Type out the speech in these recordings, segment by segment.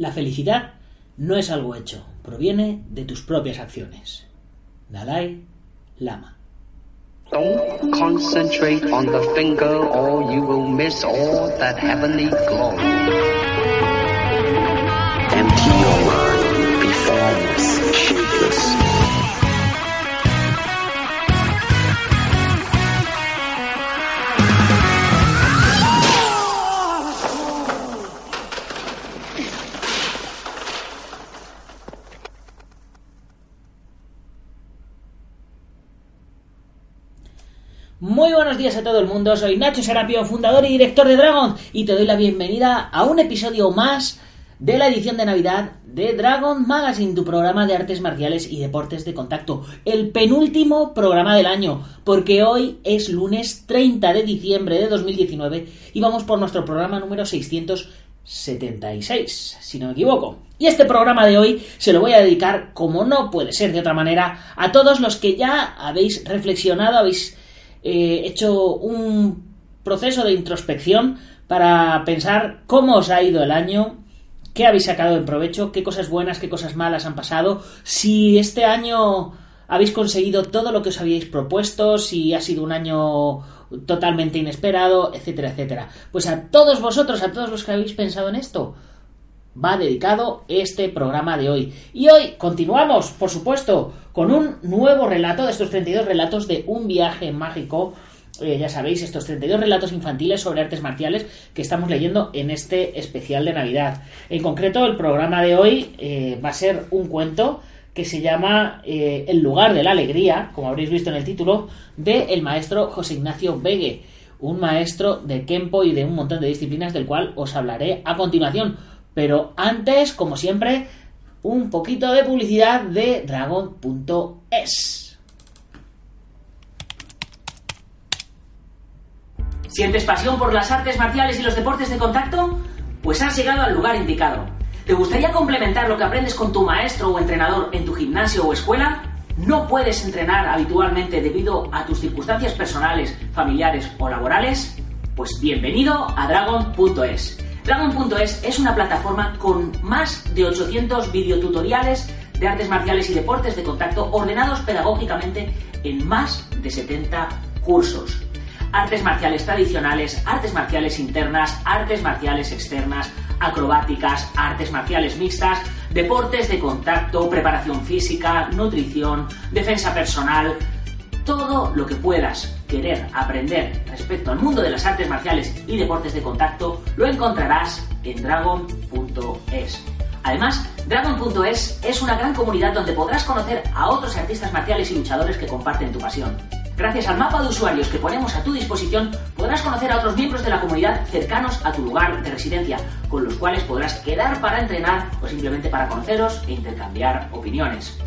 La felicidad no es algo hecho, proviene de tus propias acciones. Dalai Lama. Don't concentrate on the finger or you will miss all that heavenly glow. Muy buenos días a todo el mundo, soy Nacho Serapio, fundador y director de Dragon, y te doy la bienvenida a un episodio más de la edición de Navidad de Dragon Magazine, tu programa de artes marciales y deportes de contacto. El penúltimo programa del año, porque hoy es lunes 30 de diciembre de 2019 y vamos por nuestro programa número 676, si no me equivoco. Y este programa de hoy se lo voy a dedicar, como no puede ser de otra manera, a todos los que ya habéis reflexionado, habéis eh, hecho un proceso de introspección para pensar cómo os ha ido el año, qué habéis sacado de provecho, qué cosas buenas, qué cosas malas han pasado, si este año habéis conseguido todo lo que os habíais propuesto, si ha sido un año totalmente inesperado, etcétera, etcétera. Pues a todos vosotros, a todos los que habéis pensado en esto, va dedicado este programa de hoy. Y hoy continuamos, por supuesto, con un nuevo relato de estos 32 relatos de un viaje mágico. Eh, ya sabéis, estos 32 relatos infantiles sobre artes marciales que estamos leyendo en este especial de Navidad. En concreto, el programa de hoy eh, va a ser un cuento que se llama eh, El lugar de la alegría, como habréis visto en el título, de el maestro José Ignacio Vegue, un maestro de Kempo y de un montón de disciplinas del cual os hablaré a continuación. Pero antes, como siempre, un poquito de publicidad de dragon.es. ¿Sientes pasión por las artes marciales y los deportes de contacto? Pues has llegado al lugar indicado. ¿Te gustaría complementar lo que aprendes con tu maestro o entrenador en tu gimnasio o escuela? ¿No puedes entrenar habitualmente debido a tus circunstancias personales, familiares o laborales? Pues bienvenido a dragon.es. Dragon.es es una plataforma con más de 800 videotutoriales de artes marciales y deportes de contacto ordenados pedagógicamente en más de 70 cursos. Artes marciales tradicionales, artes marciales internas, artes marciales externas, acrobáticas, artes marciales mixtas, deportes de contacto, preparación física, nutrición, defensa personal, todo lo que puedas querer aprender respecto al mundo de las artes marciales y deportes de contacto lo encontrarás en dragon.es. Además, Dragon.es es una gran comunidad donde podrás conocer a otros artistas marciales y luchadores que comparten tu pasión. Gracias al mapa de usuarios que ponemos a tu disposición, podrás conocer a otros miembros de la comunidad cercanos a tu lugar de residencia, con los cuales podrás quedar para entrenar o simplemente para conoceros e intercambiar opiniones.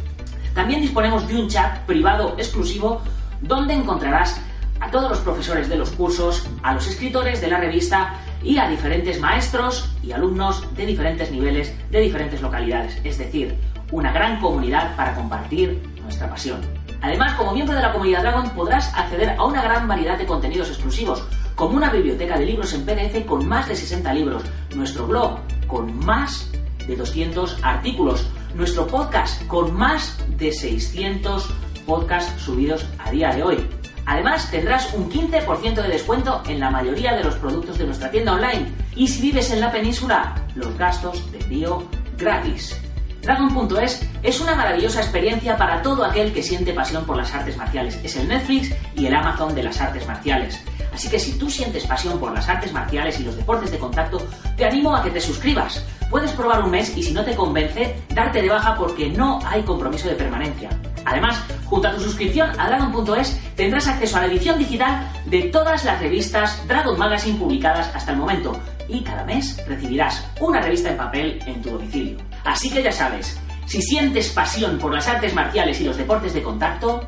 También disponemos de un chat privado exclusivo donde encontrarás a todos los profesores de los cursos, a los escritores de la revista y a diferentes maestros y alumnos de diferentes niveles, de diferentes localidades. Es decir, una gran comunidad para compartir nuestra pasión. Además, como miembro de la comunidad Dragon podrás acceder a una gran variedad de contenidos exclusivos, como una biblioteca de libros en PDF con más de 60 libros, nuestro blog con más de 200 artículos, nuestro podcast con más de 600 podcasts subidos a día de hoy. Además, tendrás un 15% de descuento en la mayoría de los productos de nuestra tienda online. Y si vives en la península, los gastos de envío gratis. Dragon.es es una maravillosa experiencia para todo aquel que siente pasión por las artes marciales. Es el Netflix y el Amazon de las artes marciales. Así que si tú sientes pasión por las artes marciales y los deportes de contacto, te animo a que te suscribas. Puedes probar un mes y si no te convence, darte de baja porque no hay compromiso de permanencia. Además, junto a tu suscripción a Dragon.es tendrás acceso a la edición digital de todas las revistas Dragon Magazine publicadas hasta el momento y cada mes recibirás una revista en papel en tu domicilio. Así que ya sabes, si sientes pasión por las artes marciales y los deportes de contacto,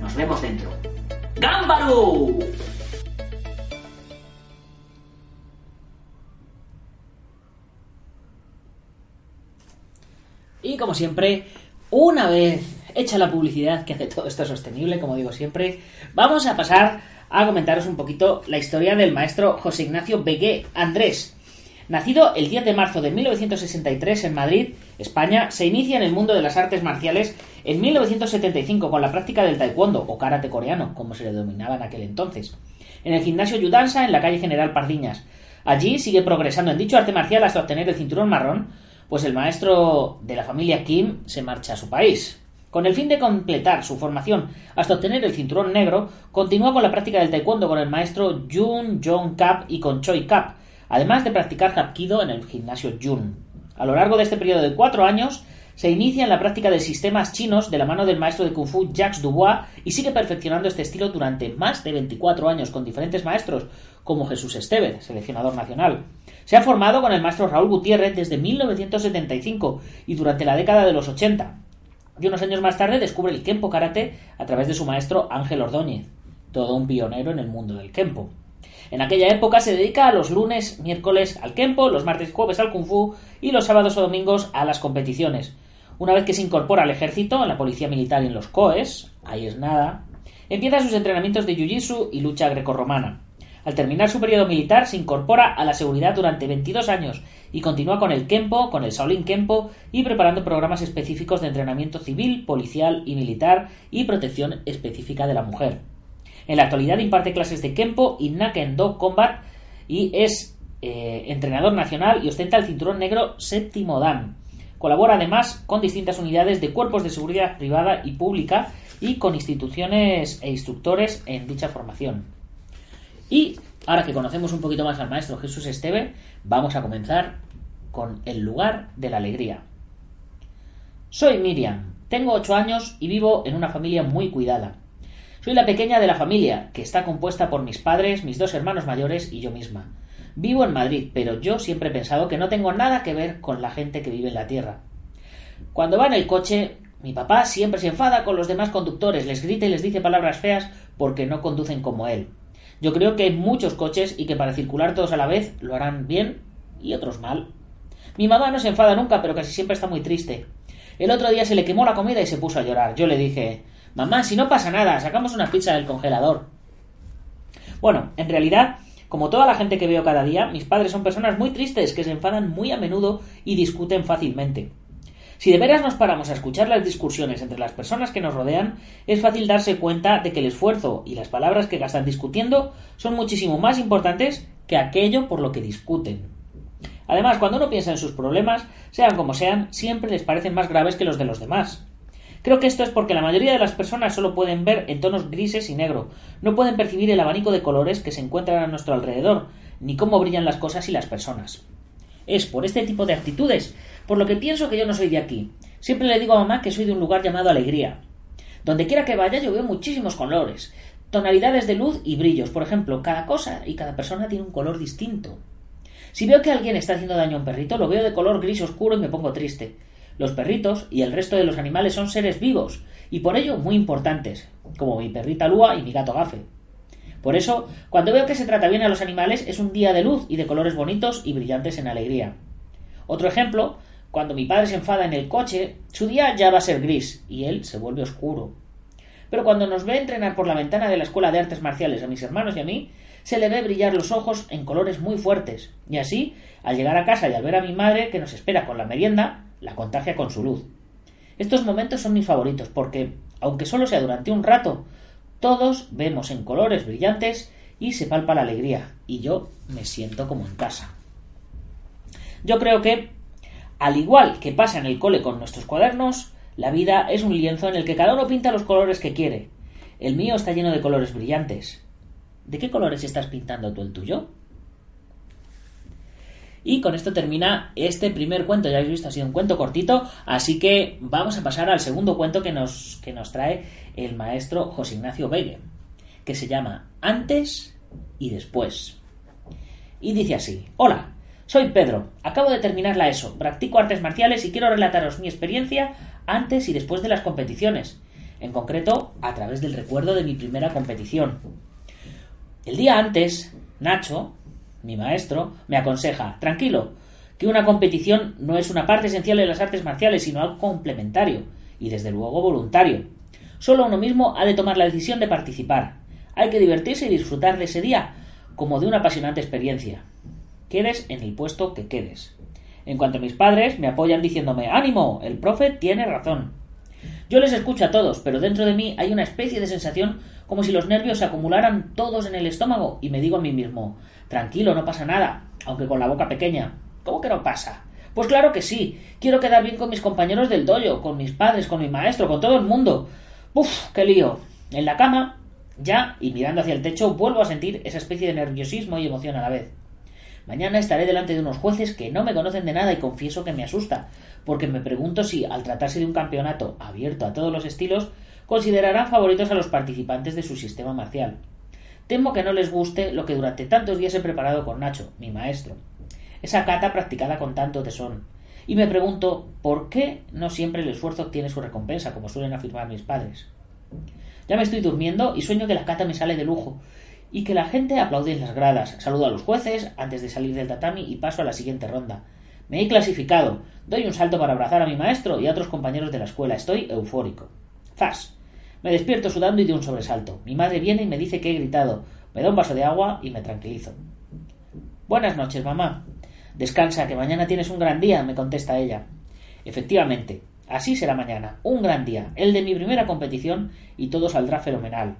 nos vemos dentro. ¡Gámbaro! Y como siempre, una vez hecha la publicidad que hace todo esto sostenible, como digo siempre, vamos a pasar a comentaros un poquito la historia del maestro José Ignacio Begué Andrés. Nacido el 10 de marzo de 1963 en Madrid, España, se inicia en el mundo de las artes marciales en 1975 con la práctica del taekwondo o karate coreano, como se le denominaba en aquel entonces, en el gimnasio Yudansa en la calle General Pardiñas. Allí sigue progresando en dicho arte marcial hasta obtener el cinturón marrón, pues el maestro de la familia Kim se marcha a su país. Con el fin de completar su formación hasta obtener el cinturón negro, continúa con la práctica del taekwondo con el maestro Jun Jong Kap y con Choi Kap, además de practicar Hapkido en el gimnasio Jun. A lo largo de este periodo de cuatro años, se inicia en la práctica de sistemas chinos de la mano del maestro de Kung Fu Jacques Dubois y sigue perfeccionando este estilo durante más de 24 años con diferentes maestros, como Jesús Esteve, seleccionador nacional. Se ha formado con el maestro Raúl Gutiérrez desde 1975 y durante la década de los 80. Y unos años más tarde descubre el Kempo Karate a través de su maestro Ángel Ordóñez, todo un pionero en el mundo del Kempo. En aquella época se dedica a los lunes, miércoles al Kempo, los martes y jueves al Kung Fu y los sábados o domingos a las competiciones. Una vez que se incorpora al ejército, en la policía militar y en los COES, ahí es nada, empieza sus entrenamientos de Jiu-Jitsu y lucha grecorromana. Al terminar su periodo militar se incorpora a la seguridad durante 22 años y continúa con el Kempo, con el Shaolin Kempo y preparando programas específicos de entrenamiento civil, policial y militar y protección específica de la mujer. En la actualidad imparte clases de Kempo y Nakendo Combat y es eh, entrenador nacional y ostenta el cinturón negro séptimo Dan. Colabora además con distintas unidades de cuerpos de seguridad privada y pública y con instituciones e instructores en dicha formación. Y ahora que conocemos un poquito más al maestro Jesús Esteve, vamos a comenzar con el lugar de la alegría. Soy Miriam, tengo ocho años y vivo en una familia muy cuidada. Soy la pequeña de la familia, que está compuesta por mis padres, mis dos hermanos mayores y yo misma. Vivo en Madrid, pero yo siempre he pensado que no tengo nada que ver con la gente que vive en la Tierra. Cuando va en el coche, mi papá siempre se enfada con los demás conductores, les grita y les dice palabras feas porque no conducen como él. Yo creo que hay muchos coches y que para circular todos a la vez lo harán bien y otros mal. Mi mamá no se enfada nunca, pero casi siempre está muy triste. El otro día se le quemó la comida y se puso a llorar. Yo le dije Mamá, si no pasa nada, sacamos una pizza del congelador. Bueno, en realidad, como toda la gente que veo cada día, mis padres son personas muy tristes que se enfadan muy a menudo y discuten fácilmente. Si de veras nos paramos a escuchar las discusiones entre las personas que nos rodean, es fácil darse cuenta de que el esfuerzo y las palabras que gastan discutiendo son muchísimo más importantes que aquello por lo que discuten. Además, cuando uno piensa en sus problemas, sean como sean, siempre les parecen más graves que los de los demás. Creo que esto es porque la mayoría de las personas solo pueden ver en tonos grises y negro, no pueden percibir el abanico de colores que se encuentran a nuestro alrededor, ni cómo brillan las cosas y las personas. Es por este tipo de actitudes por lo que pienso que yo no soy de aquí. Siempre le digo a mamá que soy de un lugar llamado Alegría. Donde quiera que vaya yo veo muchísimos colores, tonalidades de luz y brillos. Por ejemplo, cada cosa y cada persona tiene un color distinto. Si veo que alguien está haciendo daño a un perrito, lo veo de color gris oscuro y me pongo triste. Los perritos y el resto de los animales son seres vivos y por ello muy importantes, como mi perrita Lua y mi gato Gafe. Por eso, cuando veo que se trata bien a los animales, es un día de luz y de colores bonitos y brillantes en alegría. Otro ejemplo, cuando mi padre se enfada en el coche, su día ya va a ser gris y él se vuelve oscuro. Pero cuando nos ve entrenar por la ventana de la Escuela de Artes Marciales a mis hermanos y a mí, se le ve brillar los ojos en colores muy fuertes, y así, al llegar a casa y al ver a mi madre que nos espera con la merienda, la contagia con su luz. Estos momentos son mis favoritos porque, aunque solo sea durante un rato, todos vemos en colores brillantes y se palpa la alegría, y yo me siento como en casa. Yo creo que, al igual que pasa en el cole con nuestros cuadernos, la vida es un lienzo en el que cada uno pinta los colores que quiere. El mío está lleno de colores brillantes. ¿De qué colores estás pintando tú el tuyo? Y con esto termina este primer cuento. Ya habéis visto, ha sido un cuento cortito. Así que vamos a pasar al segundo cuento que nos, que nos trae el maestro José Ignacio Veiga, que se llama Antes y Después. Y dice así: Hola, soy Pedro. Acabo de terminar la ESO. Practico artes marciales y quiero relataros mi experiencia antes y después de las competiciones. En concreto, a través del recuerdo de mi primera competición. El día antes, Nacho, mi maestro, me aconseja, tranquilo, que una competición no es una parte esencial de las artes marciales, sino algo complementario y desde luego voluntario. Solo uno mismo ha de tomar la decisión de participar. Hay que divertirse y disfrutar de ese día como de una apasionante experiencia. quedes en el puesto que quedes. En cuanto a mis padres, me apoyan diciéndome ánimo, el profe tiene razón. Yo les escucho a todos, pero dentro de mí hay una especie de sensación como si los nervios se acumularan todos en el estómago y me digo a mí mismo tranquilo, no pasa nada, aunque con la boca pequeña. ¿Cómo que no pasa? Pues claro que sí. Quiero quedar bien con mis compañeros del dojo, con mis padres, con mi maestro, con todo el mundo. Uf, qué lío. En la cama, ya, y mirando hacia el techo, vuelvo a sentir esa especie de nerviosismo y emoción a la vez. Mañana estaré delante de unos jueces que no me conocen de nada y confieso que me asusta, porque me pregunto si, al tratarse de un campeonato abierto a todos los estilos, considerarán favoritos a los participantes de su sistema marcial. Temo que no les guste lo que durante tantos días he preparado con Nacho, mi maestro. Esa cata practicada con tanto tesón. Y me pregunto por qué no siempre el esfuerzo obtiene su recompensa, como suelen afirmar mis padres. Ya me estoy durmiendo y sueño que la cata me sale de lujo, y que la gente aplaude en las gradas. Saludo a los jueces antes de salir del tatami y paso a la siguiente ronda. Me he clasificado. Doy un salto para abrazar a mi maestro y a otros compañeros de la escuela. Estoy eufórico. ¡Zas! Me despierto sudando y de un sobresalto. Mi madre viene y me dice que he gritado. Me da un vaso de agua y me tranquilizo. Buenas noches, mamá. Descansa, que mañana tienes un gran día, me contesta ella. Efectivamente, así será mañana. Un gran día, el de mi primera competición, y todo saldrá fenomenal.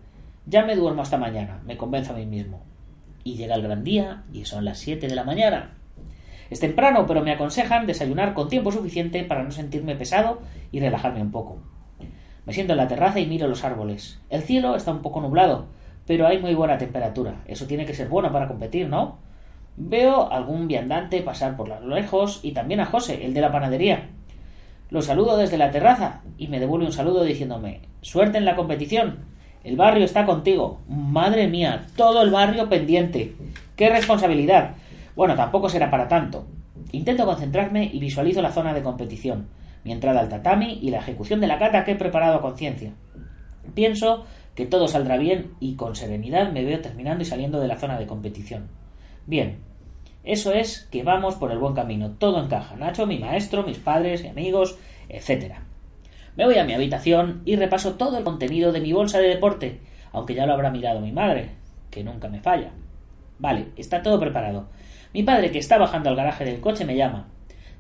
Ya me duermo hasta mañana, me convenzo a mí mismo. Y llega el gran día y son las siete de la mañana. Es temprano, pero me aconsejan desayunar con tiempo suficiente para no sentirme pesado y relajarme un poco. Me siento en la terraza y miro los árboles. El cielo está un poco nublado, pero hay muy buena temperatura. Eso tiene que ser bueno para competir, ¿no? Veo algún viandante pasar por lo lejos y también a José, el de la panadería. Lo saludo desde la terraza y me devuelve un saludo diciéndome Suerte en la competición. El barrio está contigo. Madre mía, todo el barrio pendiente. ¡Qué responsabilidad! Bueno, tampoco será para tanto. Intento concentrarme y visualizo la zona de competición, mi entrada al tatami y la ejecución de la cata que he preparado a conciencia. Pienso que todo saldrá bien y con serenidad me veo terminando y saliendo de la zona de competición. Bien, eso es que vamos por el buen camino. Todo encaja. Nacho, mi maestro, mis padres amigos, etcétera. Me voy a mi habitación y repaso todo el contenido de mi bolsa de deporte, aunque ya lo habrá mirado mi madre, que nunca me falla. Vale, está todo preparado. Mi padre, que está bajando al garaje del coche, me llama.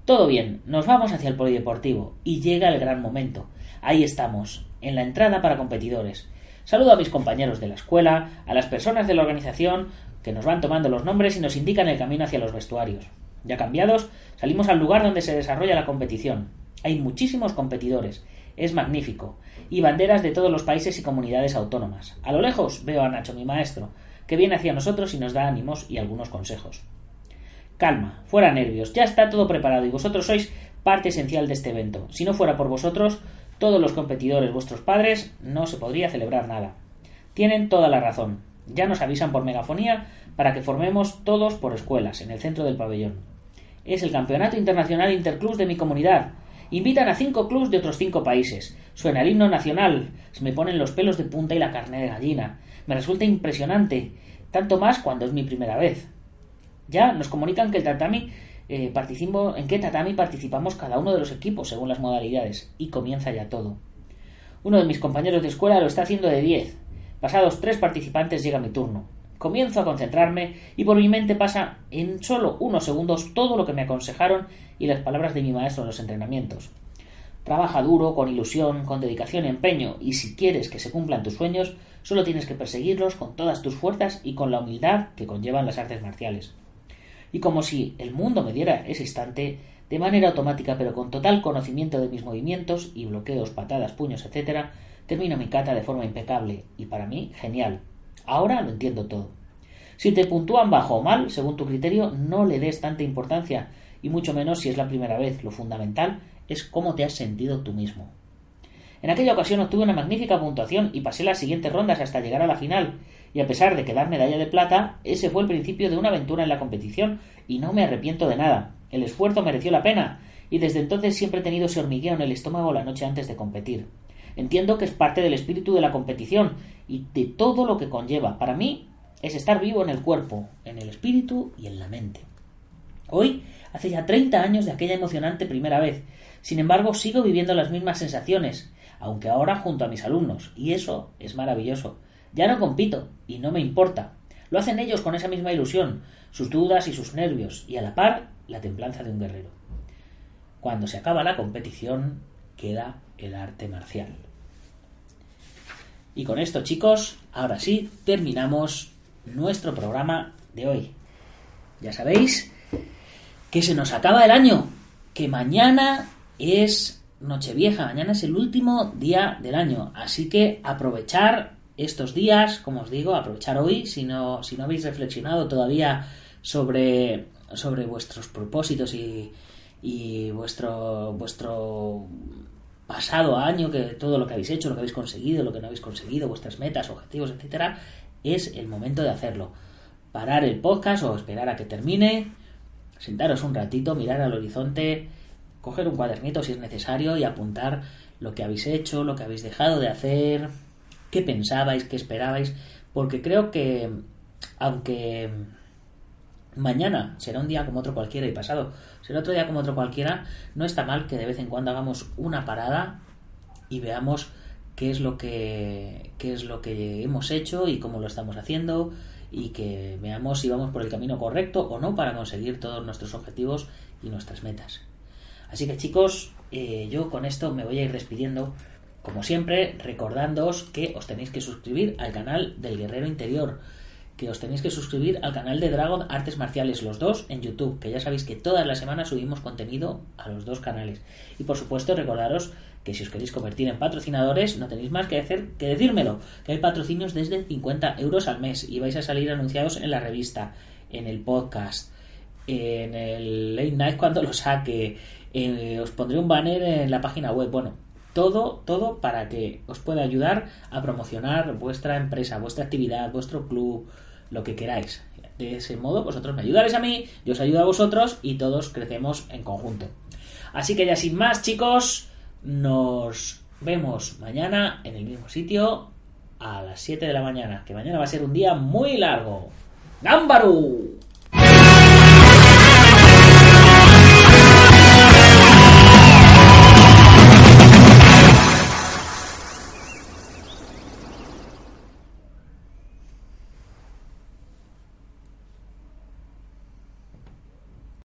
Todo bien, nos vamos hacia el polideportivo, y llega el gran momento. Ahí estamos, en la entrada para competidores. Saludo a mis compañeros de la escuela, a las personas de la organización, que nos van tomando los nombres y nos indican el camino hacia los vestuarios. Ya cambiados, salimos al lugar donde se desarrolla la competición. Hay muchísimos competidores, es magnífico, y banderas de todos los países y comunidades autónomas. A lo lejos veo a Nacho, mi maestro, que viene hacia nosotros y nos da ánimos y algunos consejos. Calma, fuera nervios, ya está todo preparado y vosotros sois parte esencial de este evento. Si no fuera por vosotros, todos los competidores, vuestros padres, no se podría celebrar nada. Tienen toda la razón. Ya nos avisan por megafonía para que formemos todos por escuelas, en el centro del pabellón. Es el Campeonato Internacional Interclubs de mi comunidad, Invitan a cinco clubs de otros cinco países. Suena el himno nacional. Se me ponen los pelos de punta y la carne de gallina. Me resulta impresionante. Tanto más cuando es mi primera vez. Ya nos comunican que el tatami eh, en qué tatami participamos cada uno de los equipos según las modalidades. Y comienza ya todo. Uno de mis compañeros de escuela lo está haciendo de diez. Pasados tres participantes llega mi turno. Comienzo a concentrarme y por mi mente pasa en solo unos segundos todo lo que me aconsejaron y las palabras de mi maestro en los entrenamientos. Trabaja duro, con ilusión, con dedicación y empeño, y si quieres que se cumplan tus sueños, solo tienes que perseguirlos con todas tus fuerzas y con la humildad que conllevan las artes marciales. Y como si el mundo me diera ese instante, de manera automática pero con total conocimiento de mis movimientos y bloqueos, patadas, puños, etc., termino mi cata de forma impecable y para mí genial, Ahora lo entiendo todo. Si te puntúan bajo o mal, según tu criterio, no le des tanta importancia, y mucho menos si es la primera vez. Lo fundamental es cómo te has sentido tú mismo. En aquella ocasión obtuve una magnífica puntuación y pasé las siguientes rondas hasta llegar a la final, y a pesar de quedar medalla de plata, ese fue el principio de una aventura en la competición, y no me arrepiento de nada. El esfuerzo mereció la pena, y desde entonces siempre he tenido ese hormigueo en el estómago la noche antes de competir. Entiendo que es parte del espíritu de la competición y de todo lo que conlleva. Para mí es estar vivo en el cuerpo, en el espíritu y en la mente. Hoy hace ya 30 años de aquella emocionante primera vez. Sin embargo, sigo viviendo las mismas sensaciones, aunque ahora junto a mis alumnos, y eso es maravilloso. Ya no compito, y no me importa. Lo hacen ellos con esa misma ilusión, sus dudas y sus nervios, y a la par la templanza de un guerrero. Cuando se acaba la competición, queda el arte marcial. Y con esto, chicos, ahora sí, terminamos nuestro programa de hoy. Ya sabéis que se nos acaba el año, que mañana es Nochevieja, mañana es el último día del año, así que aprovechar estos días, como os digo, aprovechar hoy, si no, si no habéis reflexionado todavía sobre, sobre vuestros propósitos y, y vuestro, vuestro pasado año, que todo lo que habéis hecho, lo que habéis conseguido, lo que no habéis conseguido, vuestras metas, objetivos, etcétera, es el momento de hacerlo. Parar el podcast o esperar a que termine, sentaros un ratito, mirar al horizonte, coger un cuadernito si es necesario y apuntar lo que habéis hecho, lo que habéis dejado de hacer, qué pensabais, qué esperabais, porque creo que aunque mañana será un día como otro cualquiera y pasado será otro día como otro cualquiera, no está mal que de vez en cuando hagamos una parada y veamos qué es lo que qué es lo que hemos hecho y cómo lo estamos haciendo y que veamos si vamos por el camino correcto o no para conseguir todos nuestros objetivos y nuestras metas. Así que chicos, eh, yo con esto me voy a ir despidiendo. Como siempre, recordándoos que os tenéis que suscribir al canal del Guerrero Interior que os tenéis que suscribir al canal de Dragon Artes Marciales, los dos en YouTube, que ya sabéis que todas las semanas subimos contenido a los dos canales. Y por supuesto, recordaros que si os queréis convertir en patrocinadores, no tenéis más que hacer que decírmelo, que hay patrocinios desde 50 euros al mes y vais a salir anunciados en la revista, en el podcast, en el late night cuando lo saque, os pondré un banner en la página web. Bueno, todo, todo para que os pueda ayudar a promocionar vuestra empresa, vuestra actividad, vuestro club, lo que queráis. De ese modo, vosotros me ayudaréis a mí, yo os ayudo a vosotros y todos crecemos en conjunto. Así que ya sin más, chicos, nos vemos mañana en el mismo sitio a las 7 de la mañana, que mañana va a ser un día muy largo. ¡Gámbaru!